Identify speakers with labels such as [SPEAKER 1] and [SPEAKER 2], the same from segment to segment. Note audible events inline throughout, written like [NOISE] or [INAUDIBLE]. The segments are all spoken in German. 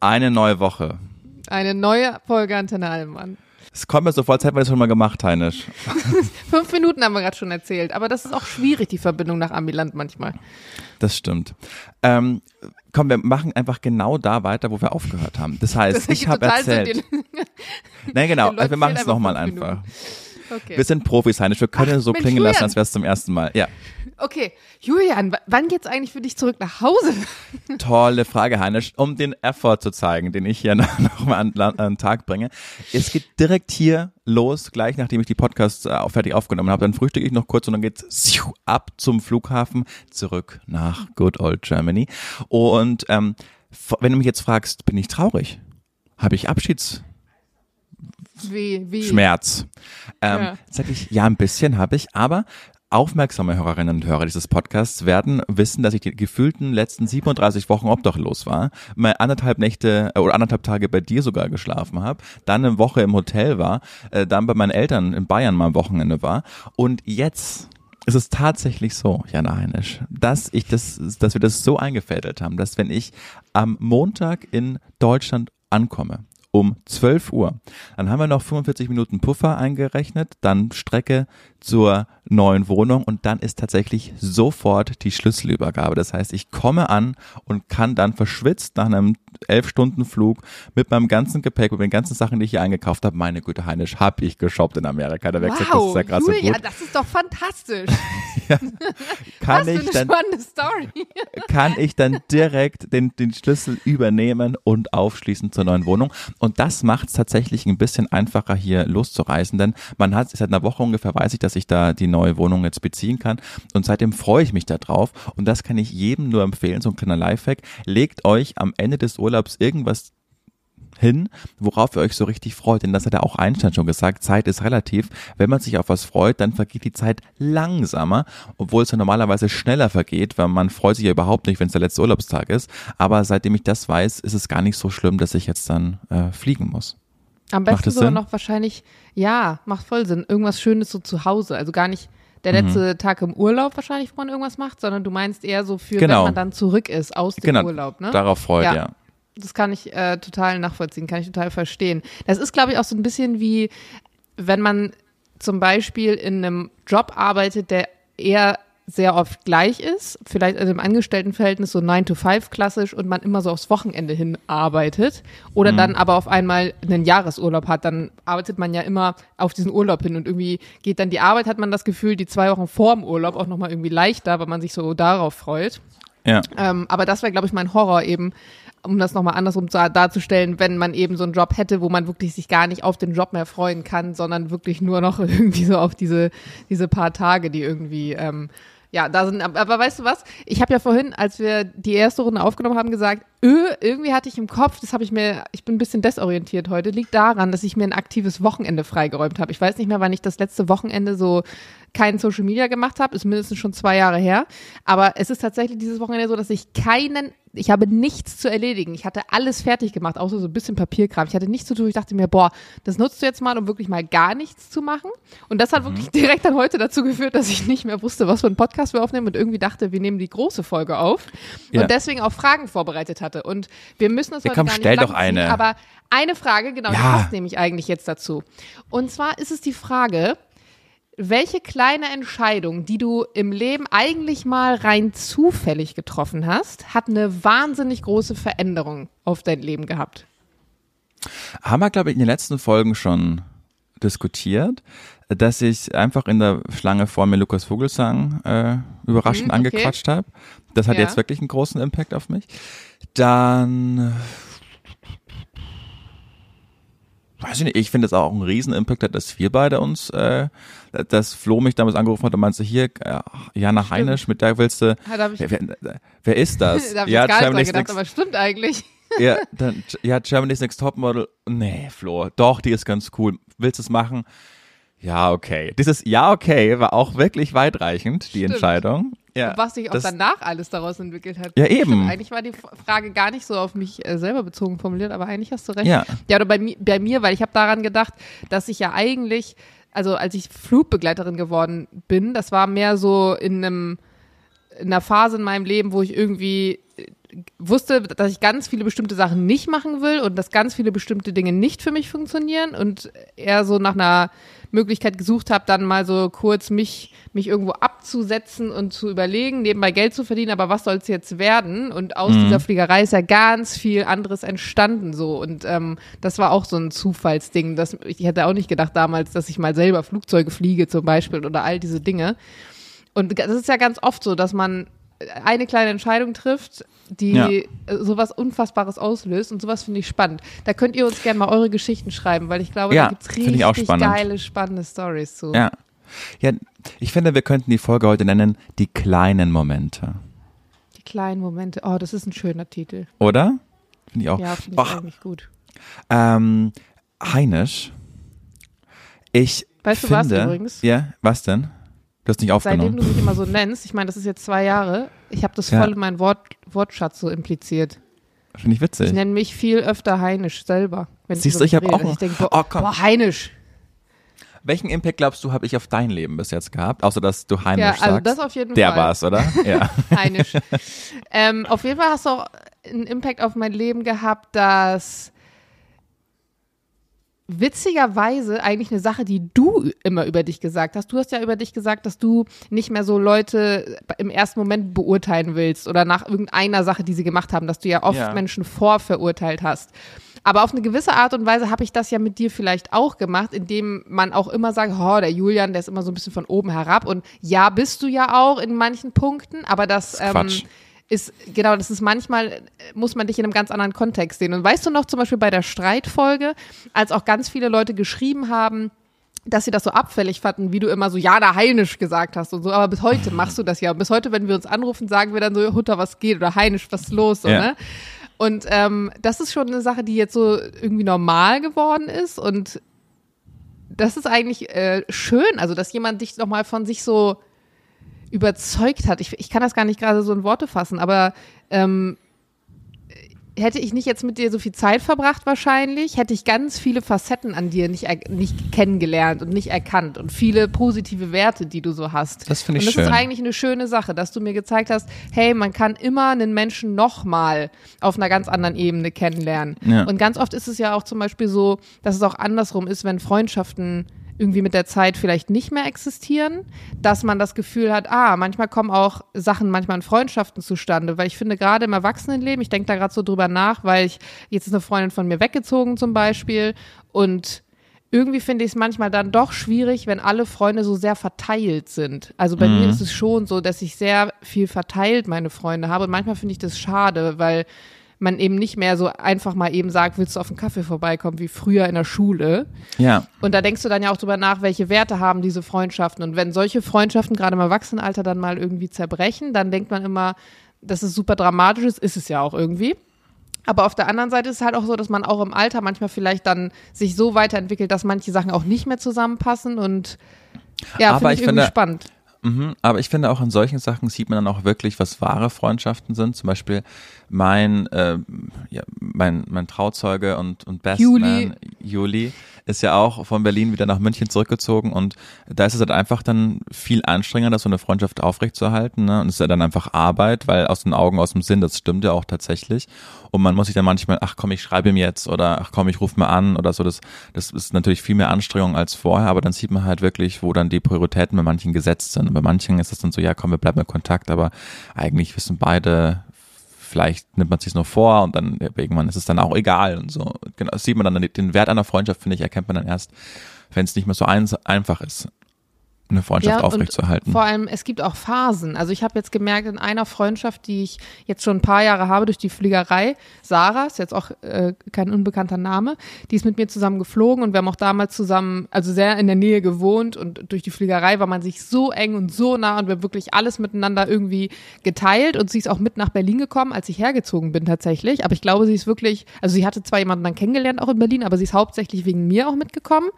[SPEAKER 1] Eine neue Woche.
[SPEAKER 2] Eine neue Folge Antenne Allmann.
[SPEAKER 1] Es kommt mir so vor, als hätten wir das schon mal gemacht, Heinisch. [LAUGHS]
[SPEAKER 2] Fünf Minuten haben wir gerade schon erzählt, aber das ist auch schwierig, die Verbindung nach Amiland manchmal.
[SPEAKER 1] Das stimmt. Ähm, komm, wir machen einfach genau da weiter, wo wir aufgehört haben. Das heißt,
[SPEAKER 2] Das
[SPEAKER 1] ich habe erzählt. Nein, genau. [LAUGHS] Also wir machen es nochmal einfach.
[SPEAKER 2] Okay.
[SPEAKER 1] Wir sind Profis, Heinisch. Wir können
[SPEAKER 2] Ach,
[SPEAKER 1] so klingen lassen,
[SPEAKER 2] Julian.
[SPEAKER 1] als wäre es zum ersten Mal. Ja.
[SPEAKER 2] okay, Julian, wann geht's eigentlich für dich zurück nach Hause? [LAUGHS]
[SPEAKER 1] Tolle Frage, Heinisch. Um den Effort zu zeigen, den ich hier [LAUGHS] nochmal an, an den Tag bringe. Es geht direkt hier los, gleich nachdem ich die Podcasts äh, fertig aufgenommen habe. Dann frühstücke ich noch kurz und dann geht's ab zum Flughafen, zurück nach Good Old Germany. Und ähm, wenn du mich jetzt fragst, bin ich traurig? Habe ich
[SPEAKER 2] Wie, wie?
[SPEAKER 1] Ähm,
[SPEAKER 2] Ja.
[SPEAKER 1] Sag ich, ja, ein bisschen habe ich, aber aufmerksame Hörerinnen und Hörer dieses Podcasts werden wissen, dass ich die gefühlten letzten 37 Wochen obdachlos war, mal anderthalb Nächte äh, oder anderthalb Tage bei dir sogar geschlafen habe, dann eine Woche im Hotel war, äh, dann bei meinen Eltern in Bayern mal am Wochenende war und jetzt ist es tatsächlich so, Jana Heinisch, dass ich das, dass wir das so eingefädelt haben, dass wenn ich am Montag in Deutschland ankomme, um 12 Uhr. Dann haben wir noch 45 Minuten Puffer eingerechnet, dann Strecke zur neuen Wohnung und dann ist tatsächlich sofort die Schlüsselübergabe. Das heißt, ich komme an und kann dann verschwitzt nach einem 11-Stunden-Flug mit meinem ganzen Gepäck, mit den ganzen Sachen, die ich hier eingekauft habe, meine Güte, Heinisch, hab ich geshoppt in Amerika. Da wechselt das
[SPEAKER 2] Wow,
[SPEAKER 1] ist ja gerade so gut.
[SPEAKER 2] das ist doch fantastisch. [LAUGHS]
[SPEAKER 1] Kann
[SPEAKER 2] Was für
[SPEAKER 1] ich
[SPEAKER 2] eine
[SPEAKER 1] dann
[SPEAKER 2] spannende Story.
[SPEAKER 1] kann ich dann direkt den, den Schlüssel übernehmen und aufschließen zur neuen Wohnung. Und das macht es tatsächlich ein bisschen einfacher, hier loszureisen, denn man hat seit einer Woche ungefähr weiß ich, dass ich da die neue Wohnung jetzt beziehen kann. Und seitdem freue ich mich da drauf. Und das kann ich jedem nur empfehlen, so ein kleiner Lifehack. Legt euch am Ende des Urlaubs irgendwas hin, worauf ihr euch so richtig freut. Denn das hat ja auch Einstein schon gesagt, Zeit ist relativ. Wenn man sich auf was freut, dann vergeht die Zeit langsamer, obwohl es ja normalerweise schneller vergeht, weil man freut sich ja überhaupt nicht, wenn es der letzte Urlaubstag ist. Aber seitdem ich das weiß, ist es gar nicht so schlimm, dass ich jetzt dann äh, fliegen muss.
[SPEAKER 2] Am besten sogar
[SPEAKER 1] Sinn?
[SPEAKER 2] noch wahrscheinlich, ja, macht voll Sinn. Irgendwas Schönes so zu Hause. Also gar nicht der
[SPEAKER 1] Mhm.
[SPEAKER 2] letzte Tag im Urlaub wahrscheinlich, wo man irgendwas macht, sondern du meinst eher so für,
[SPEAKER 1] Genau.
[SPEAKER 2] wenn man dann zurück ist aus dem
[SPEAKER 1] Genau,
[SPEAKER 2] Urlaub, ne?
[SPEAKER 1] darauf freut,
[SPEAKER 2] Ja.
[SPEAKER 1] ja.
[SPEAKER 2] Das kann ich äh, total nachvollziehen, kann ich total verstehen. Das ist, glaube ich, auch so ein bisschen wie, wenn man zum Beispiel in einem Job arbeitet, der eher sehr oft gleich ist, vielleicht also im Angestelltenverhältnis so 9 to 5 klassisch und man immer so aufs Wochenende hin arbeitet oder dann aber auf einmal einen Jahresurlaub hat, dann arbeitet man ja immer auf diesen Urlaub hin und irgendwie geht dann die Arbeit, hat man das Gefühl, die zwei Wochen vor dem Urlaub auch nochmal irgendwie leichter, weil man sich so darauf freut.
[SPEAKER 1] Ja.
[SPEAKER 2] Ähm, aber das wäre, glaube ich, mein Horror eben, um das nochmal andersrum zu, darzustellen, wenn man eben so einen Job hätte, wo man wirklich sich gar nicht auf den Job mehr freuen kann, sondern wirklich nur noch [LAUGHS] irgendwie so auf diese, diese paar Tage, die irgendwie, ähm, ja, da sind, aber, aber weißt du was? Ich habe ja vorhin, als wir die erste Runde aufgenommen haben, gesagt, öh, irgendwie hatte ich im Kopf, das habe ich mir, ich bin ein bisschen desorientiert heute, liegt daran, dass ich mir ein aktives Wochenende freigeräumt habe. Ich weiß nicht mehr, wann ich das letzte Wochenende so kein Social Media gemacht habe, ist mindestens schon zwei Jahre her. Aber es ist tatsächlich dieses Wochenende so, dass ich keinen, ich habe nichts zu erledigen. Ich hatte alles fertig gemacht, außer so ein bisschen Papierkram. Ich hatte nichts zu tun. Ich dachte mir, boah, das nutzt du jetzt mal, um wirklich mal gar nichts zu machen. Und das hat wirklich [LAUGHS] direkt dann heute dazu geführt, dass ich nicht mehr wusste, was für einen Podcast wir aufnehmen und irgendwie dachte, wir nehmen die große Folge auf
[SPEAKER 1] Ja.
[SPEAKER 2] und deswegen auch Fragen vorbereitet hatte. Und wir müssen das
[SPEAKER 1] Ja,
[SPEAKER 2] heute
[SPEAKER 1] komm,
[SPEAKER 2] gar nicht
[SPEAKER 1] stell doch
[SPEAKER 2] ziehen,
[SPEAKER 1] eine.
[SPEAKER 2] aber eine Frage, genau, die
[SPEAKER 1] Ja.
[SPEAKER 2] passt nämlich eigentlich jetzt dazu. Und zwar ist es die Frage, welche kleine Entscheidung, die du im Leben eigentlich mal rein zufällig getroffen hast, hat eine wahnsinnig große Veränderung auf dein Leben gehabt?
[SPEAKER 1] Haben wir, glaube ich, in den letzten Folgen schon diskutiert, dass ich einfach in der Schlange vor mir Lukas Vogelsang äh, überraschend
[SPEAKER 2] Mhm, okay.
[SPEAKER 1] angequatscht habe. Das hat
[SPEAKER 2] Ja.
[SPEAKER 1] jetzt wirklich einen großen Impact auf mich. Dann weiß ich nicht, ich finde es auch einen riesen Impact hat, dass wir beide uns, äh, dass Flo mich damals angerufen hat und meinte, hier, äh, Jana Heinisch, mit der willst du,
[SPEAKER 2] Ja, hab ich-
[SPEAKER 1] wer, wer, wer ist das? [LAUGHS]
[SPEAKER 2] da habe ich jetzt gar nicht dran gedacht, aber stimmt eigentlich. [LAUGHS]
[SPEAKER 1] ja, dann, ja, Germany's Next Topmodel. Nee, Flo, doch, die ist ganz cool. Willst du es machen? Ja, okay. Dieses Ja, okay war auch wirklich weitreichend, die
[SPEAKER 2] Stimmt.
[SPEAKER 1] Entscheidung. Ja,
[SPEAKER 2] was sich auch
[SPEAKER 1] das-
[SPEAKER 2] danach alles daraus entwickelt hat.
[SPEAKER 1] Ja, eben.
[SPEAKER 2] Stimmt, eigentlich war die Frage gar nicht so auf mich äh, selber bezogen formuliert, aber eigentlich hast du recht.
[SPEAKER 1] Ja.
[SPEAKER 2] Ja, oder bei, mi bei mir, weil ich habe daran gedacht, dass ich ja eigentlich, also als ich Flugbegleiterin geworden bin, das war mehr so in einem in einer Phase in meinem Leben, wo ich irgendwie wusste, dass ich ganz viele bestimmte Sachen nicht machen will und dass ganz viele bestimmte Dinge nicht für mich funktionieren und eher so nach einer Möglichkeit gesucht habe, dann mal so kurz mich, mich irgendwo abzusetzen und zu überlegen, nebenbei Geld zu verdienen, aber was soll es jetzt werden? Und aus
[SPEAKER 1] Mhm.
[SPEAKER 2] dieser Fliegerei ist ja ganz viel anderes entstanden so. Und ähm, das war auch so ein Zufallsding. Das, ich hätte auch nicht gedacht damals, dass ich mal selber Flugzeuge fliege zum Beispiel oder all diese Dinge. Und das ist ja ganz oft so, dass man eine kleine Entscheidung trifft, die
[SPEAKER 1] Ja.
[SPEAKER 2] äh, sowas Unfassbares auslöst und sowas finde ich spannend. Da könnt ihr uns gerne mal eure Geschichten schreiben, weil ich glaube,
[SPEAKER 1] Ja,
[SPEAKER 2] da gibt's
[SPEAKER 1] finde
[SPEAKER 2] richtig
[SPEAKER 1] spannend.
[SPEAKER 2] geile, spannende Stories zu.
[SPEAKER 1] Ja. Ja, ich finde, wir könnten die Folge heute nennen, die kleinen Momente.
[SPEAKER 2] Die kleinen Momente. Oh, das ist ein schöner Titel.
[SPEAKER 1] Oder? Finde ich auch.
[SPEAKER 2] Ja, finde ich eigentlich gut.
[SPEAKER 1] ähm, Heinisch. Ich
[SPEAKER 2] Weißt du was
[SPEAKER 1] finde,
[SPEAKER 2] übrigens?
[SPEAKER 1] Ja, was denn? Du hast nicht
[SPEAKER 2] Seitdem
[SPEAKER 1] aufgenommen.
[SPEAKER 2] du mich immer so nennst, ich meine, das ist jetzt zwei Jahre, ich habe das
[SPEAKER 1] Ja.
[SPEAKER 2] voll in meinen Wort, Wortschatz so impliziert.
[SPEAKER 1] Finde ich
[SPEAKER 2] Ich
[SPEAKER 1] witzig.
[SPEAKER 2] nenne mich viel öfter Heinisch selber. Wenn
[SPEAKER 1] Siehst du, ich
[SPEAKER 2] mich
[SPEAKER 1] hab auch
[SPEAKER 2] Ich denke, boah,
[SPEAKER 1] Oh, komm.
[SPEAKER 2] boah, Heinisch.
[SPEAKER 1] Welchen Impact glaubst du, habe ich auf dein Leben bis jetzt gehabt? Außer, dass du Heinisch
[SPEAKER 2] Ja, also
[SPEAKER 1] sagst.
[SPEAKER 2] das auf jeden
[SPEAKER 1] Der
[SPEAKER 2] Fall.
[SPEAKER 1] war's, oder? [LAUGHS] Ja.
[SPEAKER 2] Heinisch. ähm, auf jeden Fall hast du auch einen Impact auf mein Leben gehabt, dass witzigerweise eigentlich eine Sache, die du immer über dich gesagt hast. Du hast ja über dich gesagt, dass du nicht mehr so Leute im ersten Moment beurteilen willst oder nach irgendeiner Sache, die sie gemacht haben, dass du ja oft
[SPEAKER 1] Ja.
[SPEAKER 2] Menschen vorverurteilt hast. Aber auf eine gewisse Art und Weise habe ich das ja mit dir vielleicht auch gemacht, indem man auch immer sagt, oh, der Julian, der ist immer so ein bisschen von oben herab. Und ja, bist du ja auch in manchen Punkten, aber das,
[SPEAKER 1] ist
[SPEAKER 2] ähm. Ist, genau, das ist manchmal, äh, muss man dich in einem ganz anderen Kontext sehen. Und weißt du noch, zum Beispiel bei der Streitfolge, als auch ganz viele Leute geschrieben haben, dass sie das so abfällig fanden, wie du immer so, ja, da heinisch gesagt hast und so, aber bis heute machst du das ja. Und bis heute, wenn wir uns anrufen, sagen wir dann so, Hutter, was geht oder heinisch, was ist los, so,
[SPEAKER 1] Ja.
[SPEAKER 2] ne? Und ähm, das ist schon eine Sache, die jetzt so irgendwie normal geworden ist und das ist eigentlich äh, schön, also dass jemand dich nochmal von sich so überzeugt hat. Ich, ich kann das gar nicht gerade so in Worte fassen, aber ähm, hätte ich nicht jetzt mit dir so viel Zeit verbracht wahrscheinlich, hätte ich ganz viele Facetten an dir nicht, nicht kennengelernt und nicht erkannt und viele positive Werte, die du so hast.
[SPEAKER 1] Das finde ich
[SPEAKER 2] Und das
[SPEAKER 1] schön.
[SPEAKER 2] ist eigentlich eine schöne Sache, dass du mir gezeigt hast, hey, man kann immer einen Menschen nochmal auf einer ganz anderen Ebene kennenlernen.
[SPEAKER 1] Ja.
[SPEAKER 2] Und ganz oft ist es ja auch zum Beispiel so, dass es auch andersrum ist, wenn Freundschaften irgendwie mit der Zeit vielleicht nicht mehr existieren, dass man das Gefühl hat, ah, manchmal kommen auch Sachen manchmal in Freundschaften zustande, weil ich finde gerade im Erwachsenenleben, ich denke da gerade so drüber nach, weil ich, jetzt ist eine Freundin von mir weggezogen zum Beispiel und irgendwie finde ich es manchmal dann doch schwierig, wenn alle Freunde so sehr verteilt sind. Also bei mir ist es schon so, dass ich sehr viel verteilt meine Freunde habe und manchmal finde ich das schade, weil man eben nicht mehr so einfach mal eben sagt, willst du auf einen Kaffee vorbeikommen, wie früher in der Schule.
[SPEAKER 1] Ja.
[SPEAKER 2] Und da denkst du dann ja auch drüber nach, welche Werte haben diese Freundschaften. Und wenn solche Freundschaften gerade im Erwachsenenalter dann mal irgendwie zerbrechen, dann denkt man immer, dass es super dramatisch ist, ist es ja auch irgendwie. Aber auf der anderen Seite ist es halt auch so, dass man auch im Alter manchmal vielleicht dann sich so weiterentwickelt, dass manche Sachen auch nicht mehr zusammenpassen und ja, finde
[SPEAKER 1] ich
[SPEAKER 2] ich irgendwie
[SPEAKER 1] finde-
[SPEAKER 2] spannend.
[SPEAKER 1] Mhm, aber ich finde auch in solchen Sachen sieht man dann auch wirklich, was wahre Freundschaften sind. Zum Beispiel mein, äh, ja, mein, mein Trauzeuge und, und Best
[SPEAKER 2] Juli.
[SPEAKER 1] Man, Juli, ist ja auch von Berlin wieder nach München zurückgezogen und da ist es halt einfach dann viel anstrengender, so eine Freundschaft aufrechtzuerhalten. Ne? Und es ist ja dann einfach Arbeit, weil aus den Augen, aus dem Sinn, das stimmt ja auch tatsächlich. Und man muss sich dann manchmal, ach komm, ich schreibe ihm jetzt oder ach komm, ich rufe mal an oder so. Das, das ist natürlich viel mehr Anstrengung als vorher, aber dann sieht man halt wirklich, wo dann die Prioritäten bei manchen gesetzt sind. Und bei manchen ist es dann so, ja komm, wir bleiben in Kontakt, aber eigentlich wissen beide, vielleicht nimmt man sich nur vor und dann irgendwann ist es dann auch egal und so. Genau, das sieht man dann den Wert einer Freundschaft, finde ich, erkennt man dann erst, wenn es nicht mehr so eins, einfach ist, eine Freundschaft
[SPEAKER 2] und
[SPEAKER 1] aufrechtzuerhalten.
[SPEAKER 2] Vor allem, es gibt auch Phasen. Also ich habe jetzt gemerkt, in einer Freundschaft, die ich jetzt schon ein paar Jahre habe durch die Fliegerei, Sarah, ist jetzt auch äh, kein unbekannter Name, die ist mit mir zusammen geflogen und wir haben auch damals zusammen, also sehr in der Nähe gewohnt und durch die Fliegerei war man sich so eng und so nah und wir haben wirklich alles miteinander irgendwie geteilt und sie ist auch mit nach Berlin gekommen, als ich hergezogen bin tatsächlich. Aber ich glaube, sie ist wirklich, also sie hatte zwar jemanden dann kennengelernt auch in Berlin, aber sie ist hauptsächlich wegen mir auch mitgekommen.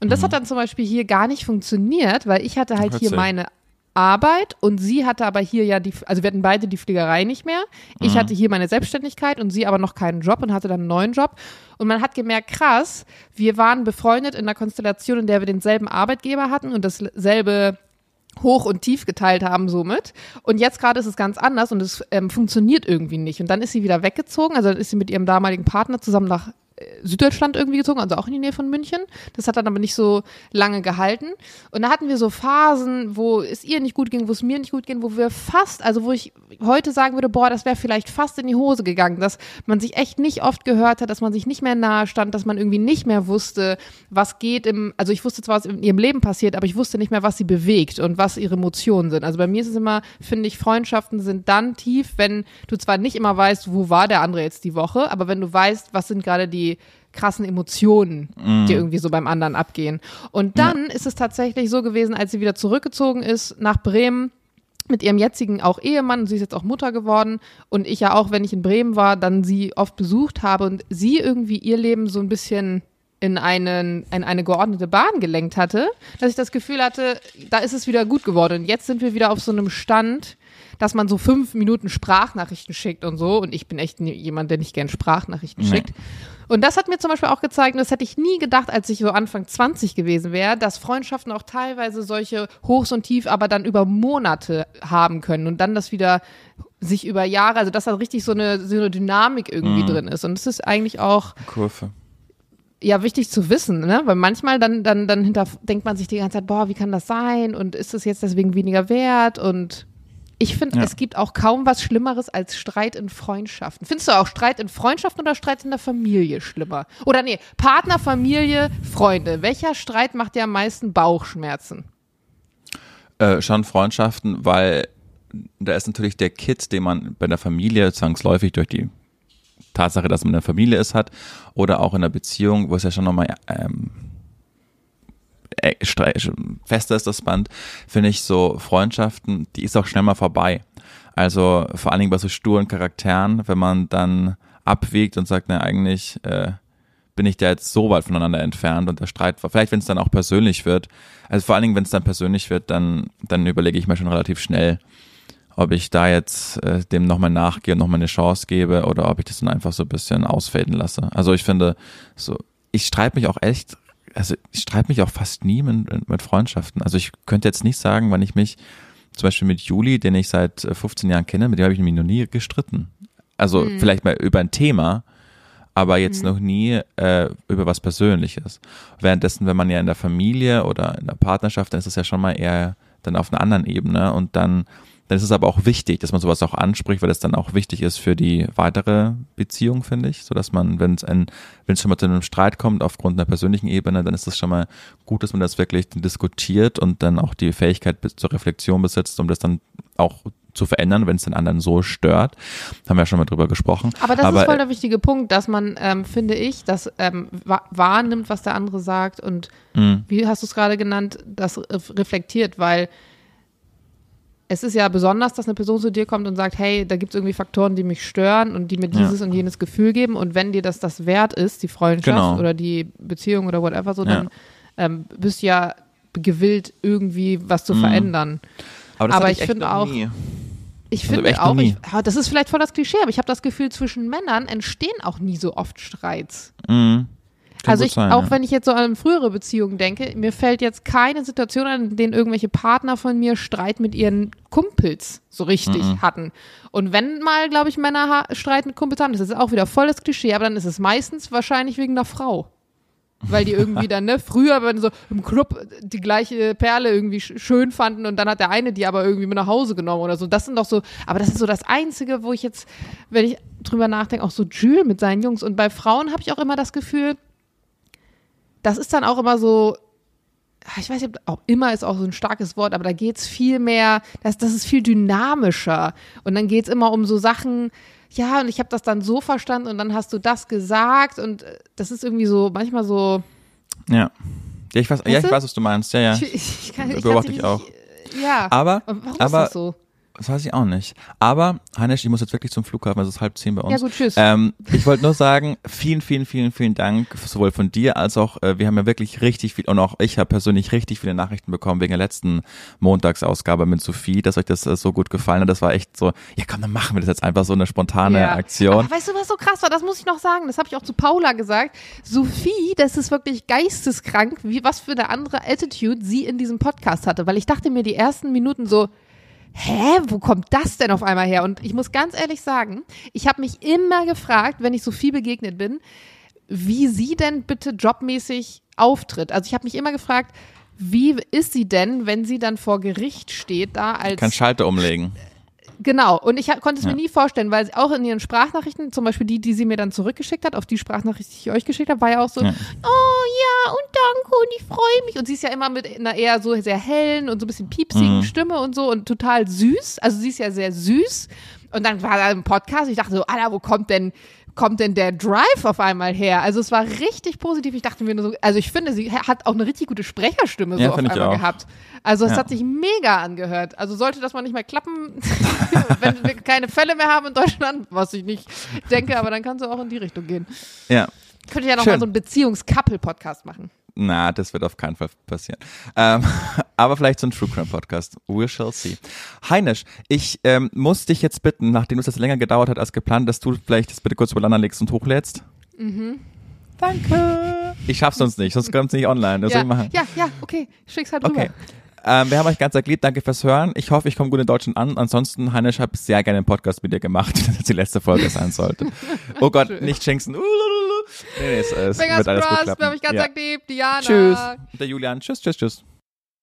[SPEAKER 2] Und das hat dann zum Beispiel hier gar nicht funktioniert, weil ich hatte halt hier
[SPEAKER 1] Witzig.
[SPEAKER 2] meine Arbeit und sie hatte aber hier ja die, also wir hatten beide die Fliegerei nicht mehr. Ich hatte hier meine Selbstständigkeit und sie aber noch keinen Job und hatte dann einen neuen Job. Und man hat gemerkt, krass, wir waren befreundet in einer Konstellation, in der wir denselben Arbeitgeber hatten und dasselbe hoch und tief geteilt haben somit. Und jetzt gerade ist es ganz anders und es ähm, funktioniert irgendwie nicht. Und dann ist sie wieder weggezogen, also dann ist sie mit ihrem damaligen Partner zusammen nach Süddeutschland irgendwie gezogen, also auch in die Nähe von München. Das hat dann aber nicht so lange gehalten. Und da hatten wir so Phasen, wo es ihr nicht gut ging, wo es mir nicht gut ging, wo wir fast, also wo ich heute sagen würde, boah, das wäre vielleicht fast in die Hose gegangen, dass man sich echt nicht oft gehört hat, dass man sich nicht mehr nahe stand, dass man irgendwie nicht mehr wusste, was geht im, also ich wusste zwar, was in ihrem Leben passiert, aber ich wusste nicht mehr, was sie bewegt und was ihre Emotionen sind. Also bei mir ist es immer, finde ich, Freundschaften sind dann tief, wenn du zwar nicht immer weißt, wo war der andere jetzt die Woche, aber wenn du weißt, was sind gerade die krassen Emotionen, mm. die irgendwie so beim anderen abgehen. Und dann ja. ist es tatsächlich so gewesen, als sie wieder zurückgezogen ist nach Bremen, mit ihrem jetzigen auch Ehemann, sie ist jetzt auch Mutter geworden und ich ja auch, wenn ich in Bremen war, dann sie oft besucht habe und sie irgendwie ihr Leben so ein bisschen in, einen, in eine geordnete Bahn gelenkt hatte, dass ich das Gefühl hatte, da ist es wieder gut geworden. Und jetzt sind wir wieder auf so einem Stand, dass man so fünf Minuten Sprachnachrichten schickt und so. Und ich bin echt jemand, der nicht gern Sprachnachrichten nee. schickt. Und das hat mir zum Beispiel auch gezeigt, und das hätte ich nie gedacht, als ich so Anfang 20 gewesen wäre, dass Freundschaften auch teilweise solche Hochs und Tief, aber dann über Monate haben können und dann das wieder sich über Jahre, also dass da richtig so eine, so eine Dynamik irgendwie mhm. drin ist. Und das ist eigentlich auch.
[SPEAKER 1] Kurve
[SPEAKER 2] ja wichtig zu wissen, ne? Weil manchmal dann, dann, dann hinter denkt man sich die ganze Zeit, boah, wie kann das sein? Und ist es jetzt deswegen weniger wert? Und ich finde, ja. es gibt auch kaum was Schlimmeres als Streit in Freundschaften. Findest du auch Streit in Freundschaften oder Streit in der Familie schlimmer? Oder nee, Partner, Familie, Freunde. Welcher Streit macht dir am meisten Bauchschmerzen?
[SPEAKER 1] Äh, schon Freundschaften, weil da ist natürlich der Kit, den man bei der Familie zwangsläufig durch die Tatsache, dass man eine Familie ist, hat, oder auch in einer Beziehung, wo es ja schon nochmal ähm, äh, fester ist das Band, finde ich so Freundschaften, die ist auch schnell mal vorbei. Also vor allen Dingen bei so sturen Charakteren, wenn man dann abwägt und sagt, na eigentlich äh, bin ich da jetzt so weit voneinander entfernt und der Streit war, vielleicht wenn es dann auch persönlich wird, also vor allen Dingen wenn es dann persönlich wird, dann, dann überlege ich mir schon relativ schnell, ob ich da jetzt äh, dem nochmal nachgehe und nochmal eine Chance gebe oder ob ich das dann einfach so ein bisschen ausfaden lasse. Also ich finde, so, ich streite mich auch echt also ich streite mich auch fast nie mit, mit Freundschaften. Also ich könnte jetzt nicht sagen, wann ich mich zum Beispiel mit Juli, den ich seit 15 äh, Jahren kenne, mit dem habe ich mich noch nie gestritten. Also mhm. vielleicht mal über ein Thema, aber jetzt mhm. noch nie äh, über was Persönliches. Währenddessen, wenn man ja in der Familie oder in der Partnerschaft, dann ist es ja schon mal eher dann auf einer anderen Ebene und dann dann ist es aber auch wichtig, dass man sowas auch anspricht, weil es dann auch wichtig ist für die weitere Beziehung, finde ich. So dass man, wenn es ein, wenn es schon mal zu einem Streit kommt aufgrund einer persönlichen Ebene, dann ist es schon mal gut, dass man das wirklich diskutiert und dann auch die Fähigkeit zur Reflexion besitzt, um das dann auch zu verändern, wenn es den anderen so stört. Haben wir ja schon mal drüber gesprochen.
[SPEAKER 2] Aber das Aber, ist voll der wichtige Punkt, dass man, ähm, finde ich, das ähm, wahrnimmt, was der andere sagt und mhm. wie hast du es gerade genannt, das reflektiert, weil es ist ja besonders, dass eine Person zu dir kommt und sagt, hey, da gibt es irgendwie Faktoren, die mich stören und die mir dieses ja. und jenes Gefühl geben. Und wenn dir das das wert ist, die Freundschaft genau. oder die Beziehung oder whatever so, dann ja. ähm, bist du ja gewillt, irgendwie was zu mhm. verändern.
[SPEAKER 1] Aber, aber ich, ich finde auch, nie.
[SPEAKER 2] ich also finde auch, ich, das ist vielleicht voll das Klischee, aber ich habe das Gefühl, zwischen Männern entstehen auch nie so oft Streits. Mhm. Kann also ich, sein, auch ja. wenn ich jetzt so an frühere Beziehungen denke, mir fällt jetzt keine Situation an, in denen irgendwelche Partner von mir Streit mit ihren Kumpels so richtig mhm. hatten. Und wenn mal, glaube ich, Männer Streit mit Kumpels haben, das ist auch wieder voll das Klischee, aber dann ist es meistens wahrscheinlich wegen der Frau. Weil die [LAUGHS] irgendwie dann, ne, früher, wenn so im Club die gleiche Perle irgendwie schön fanden und dann hat der eine die aber irgendwie mit nach Hause genommen oder so. Das sind doch so, aber das ist so das Einzige, wo ich jetzt, wenn ich drüber nachdenke, auch so Jules mit seinen Jungs. Und bei Frauen habe ich auch immer das Gefühl, das ist dann auch immer so, ah, ich weiß nicht, auch immer ist auch so ein starkes Wort, aber da geht es viel mehr, das, das ist viel dynamischer. Und dann geht es immer um so Sachen, ja, und ich habe das dann so verstanden und dann hast du das gesagt und äh, das ist irgendwie so, manchmal so.
[SPEAKER 1] Ja. Ja, ich weiß, ja, ich weiß, was du meinst. Ja, ja. Ich, ich, kann, ich Beobachte ich auch.
[SPEAKER 2] Ja.
[SPEAKER 1] Aber, warum aber, ist das so? Das weiß ich auch nicht. Aber, Heinisch, ich muss jetzt wirklich zum Flughafen, also es ist halb zehn bei uns.
[SPEAKER 2] Ja gut, tschüss.
[SPEAKER 1] Ähm, ich wollte nur sagen, vielen, vielen, vielen, vielen Dank, sowohl von dir als auch, äh, wir haben ja wirklich richtig viel, und auch ich habe persönlich richtig viele Nachrichten bekommen wegen der letzten Montagsausgabe mit Sophie, dass euch das äh, so gut gefallen hat. Das war echt so, ja komm, dann machen wir das jetzt einfach so eine spontane
[SPEAKER 2] Ja.
[SPEAKER 1] Aktion.
[SPEAKER 2] Aber weißt du, was so krass war? Das muss ich noch sagen. Das habe ich auch zu Paula gesagt. Sophie, das ist wirklich geisteskrank, wie was für eine andere Attitude sie in diesem Podcast hatte. Weil ich dachte mir die ersten Minuten so, hä, wo kommt das denn auf einmal her? Und ich muss ganz ehrlich sagen, ich habe mich immer gefragt, wenn ich Sophie begegnet bin, wie sie denn bitte jobmäßig auftritt. Also ich habe mich immer gefragt, wie ist sie denn, wenn sie dann vor Gericht steht, da als
[SPEAKER 1] Kann Schalter umlegen.
[SPEAKER 2] Genau, und ich konnte es
[SPEAKER 1] Ja.
[SPEAKER 2] mir nie vorstellen, weil sie auch in ihren Sprachnachrichten, zum Beispiel die, die sie mir dann zurückgeschickt hat, auf die Sprachnachricht, die ich euch geschickt habe, war ja auch so,
[SPEAKER 1] Ja.
[SPEAKER 2] oh ja, und danke, und ich freue mich. Und sie ist ja immer mit einer eher so sehr hellen und so ein bisschen piepsigen
[SPEAKER 1] Mhm.
[SPEAKER 2] Stimme und so und total süß. Also sie ist ja sehr süß. Und dann war da ein Podcast, ich dachte so, Alter, wo kommt denn, kommt denn der Drive auf einmal her? Also es war richtig positiv. Ich dachte mir nur so, also ich finde, sie hat auch eine richtig gute Sprecherstimme so
[SPEAKER 1] Ja,
[SPEAKER 2] auf
[SPEAKER 1] finde ich
[SPEAKER 2] einmal
[SPEAKER 1] auch.
[SPEAKER 2] gehabt. Also es
[SPEAKER 1] Ja.
[SPEAKER 2] hat sich mega angehört. Also sollte das mal nicht mehr klappen, [LAUGHS] wenn wir keine Fälle mehr haben in Deutschland, was ich nicht denke, aber dann kannst du auch in die Richtung gehen.
[SPEAKER 1] Ja.
[SPEAKER 2] Könnte ja noch
[SPEAKER 1] Schön.
[SPEAKER 2] mal so einen Beziehungs-Couple-Podcast machen.
[SPEAKER 1] Na, das wird auf keinen Fall passieren. Ähm, [LAUGHS] aber vielleicht so ein True Crime Podcast. We shall see. Heinisch, ich ähm, muss dich jetzt bitten, nachdem es jetzt länger gedauert hat als geplant, dass du vielleicht das bitte kurz übereinander legst und hochlädst. Mhm. Danke. Ich schaff's sonst nicht, sonst kommt's nicht online. Das soll
[SPEAKER 2] Ja,
[SPEAKER 1] ich machen.
[SPEAKER 2] ja, ja, okay. Schick's halt rüber.
[SPEAKER 1] Okay. Ähm, wir haben euch ganz lieb, danke fürs Hören. Ich hoffe, ich komme gut in Deutschland an. Ansonsten, Heinisch, habe sehr gerne einen Podcast mit dir gemacht, [LAUGHS] wenn das die letzte Folge sein sollte. Oh Gott, [LAUGHS]
[SPEAKER 2] Schön.
[SPEAKER 1] nicht jinxen. Nee, nee, es, es
[SPEAKER 2] Fingers
[SPEAKER 1] wird alles gut
[SPEAKER 2] crossed,
[SPEAKER 1] klappen.
[SPEAKER 2] wir haben mich ganz
[SPEAKER 1] Ja.
[SPEAKER 2] lieb. Diana.
[SPEAKER 1] Tschüss. Der Julian. Tschüss, tschüss, tschüss.